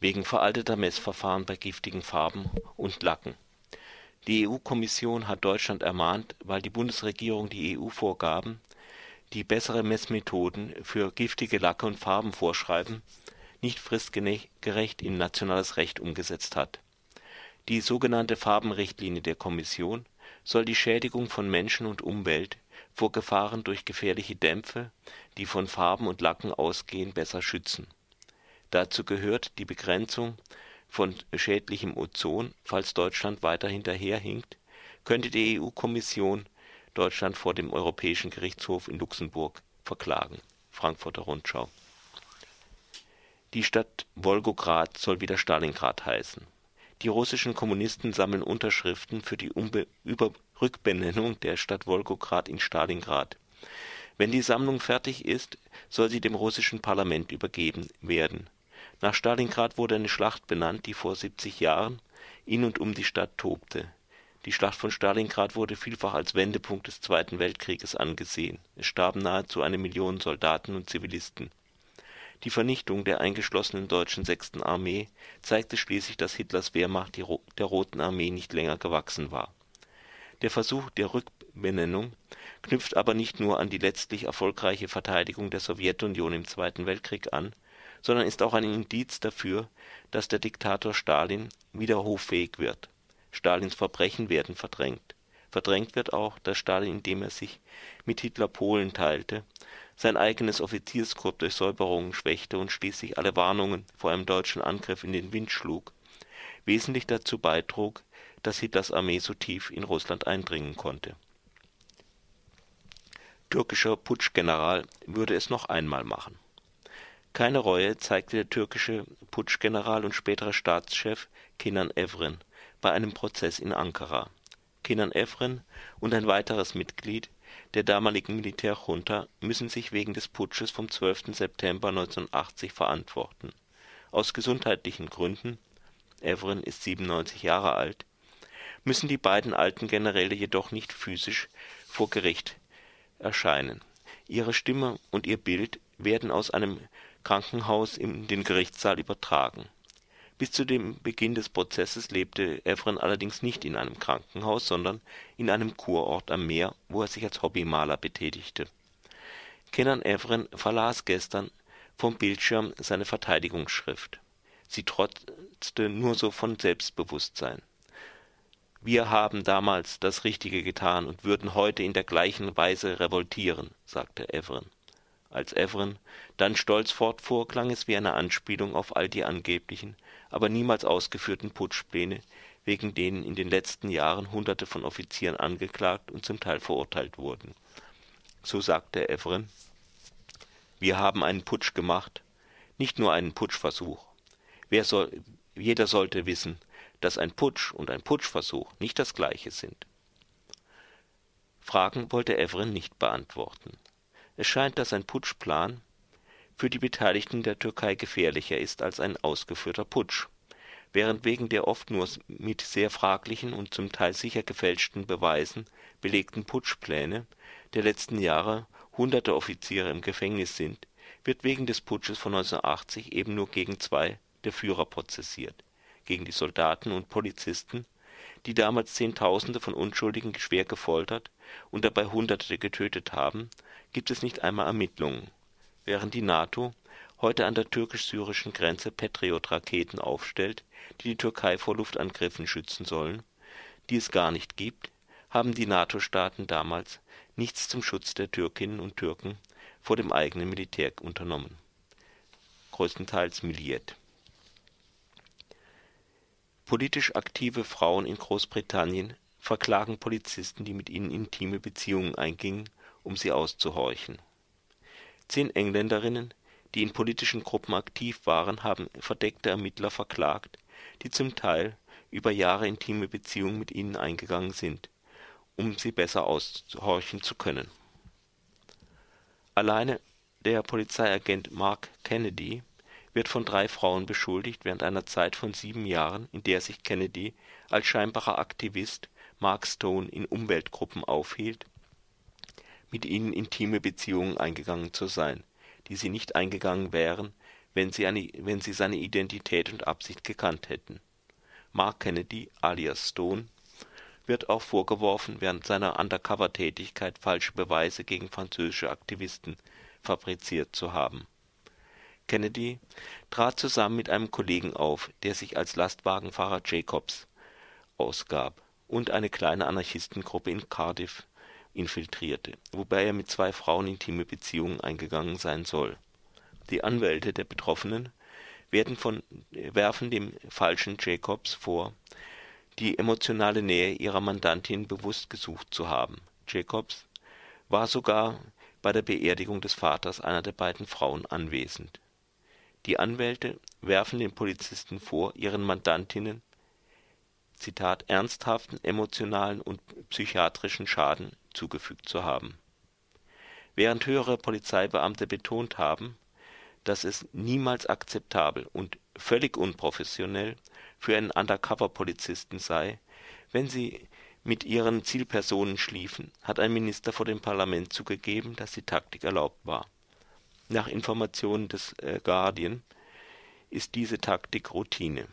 wegen veralteter Messverfahren bei giftigen Farben und Lacken. Die EU-Kommission hat Deutschland ermahnt, weil die Bundesregierung die EU-Vorgaben, die bessere Messmethoden für giftige Lacke und Farben vorschreiben, nicht fristgerecht in nationales Recht umgesetzt hat. Die sogenannte Farbenrichtlinie der Kommission soll die Schädigung von Menschen und Umwelt vor Gefahren durch gefährliche Dämpfe, die von Farben und Lacken ausgehen, besser schützen. Dazu gehört die Begrenzung von schädlichem Ozon. Falls Deutschland weiter hinterherhinkt, könnte die EU-Kommission Deutschland vor dem Europäischen Gerichtshof in Luxemburg verklagen. Frankfurter Rundschau. Die Stadt Wolgograd soll wieder Stalingrad heißen. Die russischen Kommunisten sammeln Unterschriften für die Umbe über Rückbenennung der Stadt Wolgograd in Stalingrad. Wenn die Sammlung fertig ist, soll sie dem russischen Parlament übergeben werden. Nach Stalingrad wurde eine Schlacht benannt, die vor 70 Jahren in und um die Stadt tobte. Die Schlacht von Stalingrad wurde vielfach als Wendepunkt des Zweiten Weltkrieges angesehen. Es starben nahezu eine Million Soldaten und Zivilisten. Die Vernichtung der eingeschlossenen deutschen Sechsten Armee zeigte schließlich, dass Hitlers Wehrmacht der Roten Armee nicht länger gewachsen war. Der Versuch der Rückbenennung knüpft aber nicht nur an die letztlich erfolgreiche Verteidigung der Sowjetunion im Zweiten Weltkrieg an, sondern ist auch ein Indiz dafür, dass der Diktator Stalin wieder hoffähig wird. Stalins Verbrechen werden verdrängt. Verdrängt wird auch, dass Stalin, indem er sich mit Hitler Polen teilte, sein eigenes Offizierskorps durch Säuberungen schwächte und schließlich alle Warnungen vor einem deutschen Angriff in den Wind schlug, wesentlich dazu beitrug, dass Hitlers Armee so tief in Russland eindringen konnte. Türkischer Putschgeneral würde es noch einmal machen. Keine Reue zeigte der türkische Putschgeneral und spätere Staatschef Kenan Evren bei einem Prozess in Ankara. Kenan Evren und ein weiteres Mitglied der damaligen Militärjunta müssen sich wegen des Putsches vom 12. September 1980 verantworten. Aus gesundheitlichen Gründen Evren ist 97 Jahre alt müssen die beiden alten Generäle jedoch nicht physisch vor Gericht erscheinen. Ihre Stimme und ihr Bild werden aus einem Krankenhaus in den Gerichtssaal übertragen. Bis zu dem Beginn des Prozesses lebte Evren allerdings nicht in einem Krankenhaus, sondern in einem Kurort am Meer, wo er sich als Hobbymaler betätigte. Kenan Evren verlas gestern vom Bildschirm seine Verteidigungsschrift. Sie trotzte nur so von Selbstbewusstsein. Wir haben damals das Richtige getan und würden heute in der gleichen Weise revoltieren, sagte Evren. Als Evren dann stolz fortfuhr, klang es wie eine Anspielung auf all die angeblichen, aber niemals ausgeführten Putschpläne, wegen denen in den letzten Jahren Hunderte von Offizieren angeklagt und zum Teil verurteilt wurden. So sagte Evren, wir haben einen Putsch gemacht, nicht nur einen Putschversuch. Soll, jeder sollte wissen, dass ein Putsch und ein Putschversuch nicht das gleiche sind. Fragen wollte Evren nicht beantworten. Es scheint, dass ein Putschplan für die Beteiligten der Türkei gefährlicher ist als ein ausgeführter Putsch. Während wegen der oft nur mit sehr fraglichen und zum Teil sicher gefälschten Beweisen belegten Putschpläne der letzten Jahre hunderte Offiziere im Gefängnis sind, wird wegen des Putsches von 1980 eben nur gegen zwei der Führer prozessiert gegen die Soldaten und Polizisten, die damals Zehntausende von Unschuldigen schwer gefoltert und dabei Hunderte getötet haben, gibt es nicht einmal Ermittlungen, während die NATO heute an der türkisch-syrischen Grenze Patriot-Raketen aufstellt, die die Türkei vor Luftangriffen schützen sollen, die es gar nicht gibt, haben die NATO-Staaten damals nichts zum Schutz der Türkinnen und Türken vor dem eigenen Militär unternommen. Größtenteils Miliet Politisch aktive Frauen in Großbritannien verklagen Polizisten, die mit ihnen intime Beziehungen eingingen, um sie auszuhorchen. Zehn Engländerinnen, die in politischen Gruppen aktiv waren, haben verdeckte Ermittler verklagt, die zum Teil über Jahre intime Beziehungen mit ihnen eingegangen sind, um sie besser aushorchen zu können. Alleine der Polizeiagent Mark Kennedy wird von drei Frauen beschuldigt, während einer Zeit von sieben Jahren, in der sich Kennedy als scheinbarer Aktivist Mark Stone in Umweltgruppen aufhielt, mit ihnen intime Beziehungen eingegangen zu sein, die sie nicht eingegangen wären, wenn sie, eine, wenn sie seine Identität und Absicht gekannt hätten. Mark Kennedy alias Stone wird auch vorgeworfen, während seiner Undercover-Tätigkeit falsche Beweise gegen französische Aktivisten fabriziert zu haben. Kennedy trat zusammen mit einem Kollegen auf, der sich als Lastwagenfahrer Jacobs ausgab und eine kleine Anarchistengruppe in Cardiff infiltrierte, wobei er mit zwei Frauen intime Beziehungen eingegangen sein soll. Die Anwälte der Betroffenen von, werfen dem falschen Jacobs vor, die emotionale Nähe ihrer Mandantin bewusst gesucht zu haben. Jacobs war sogar bei der Beerdigung des Vaters einer der beiden Frauen anwesend. Die Anwälte werfen den Polizisten vor, ihren Mandantinnen Zitat ernsthaften emotionalen und psychiatrischen Schaden zugefügt zu haben. Während höhere Polizeibeamte betont haben, dass es niemals akzeptabel und völlig unprofessionell für einen Undercover-Polizisten sei, wenn sie mit ihren Zielpersonen schliefen, hat ein Minister vor dem Parlament zugegeben, dass die Taktik erlaubt war. Nach Informationen des äh, Guardian ist diese Taktik Routine.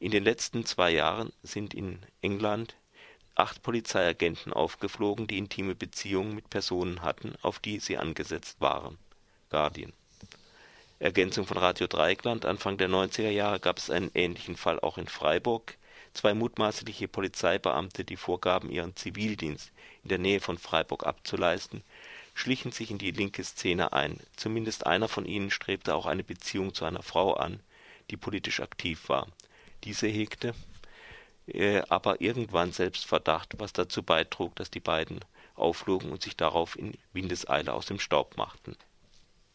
In den letzten zwei Jahren sind in England acht Polizeiagenten aufgeflogen, die intime Beziehungen mit Personen hatten, auf die sie angesetzt waren. Guardian. Ergänzung von Radio Dreieckland. Anfang der 90er Jahre gab es einen ähnlichen Fall auch in Freiburg. Zwei mutmaßliche Polizeibeamte, die vorgaben, ihren Zivildienst in der Nähe von Freiburg abzuleisten, schlichen sich in die linke Szene ein. Zumindest einer von ihnen strebte auch eine Beziehung zu einer Frau an, die politisch aktiv war. Diese hegte äh, aber irgendwann Selbstverdacht, was dazu beitrug, dass die beiden aufflogen und sich darauf in Windeseile aus dem Staub machten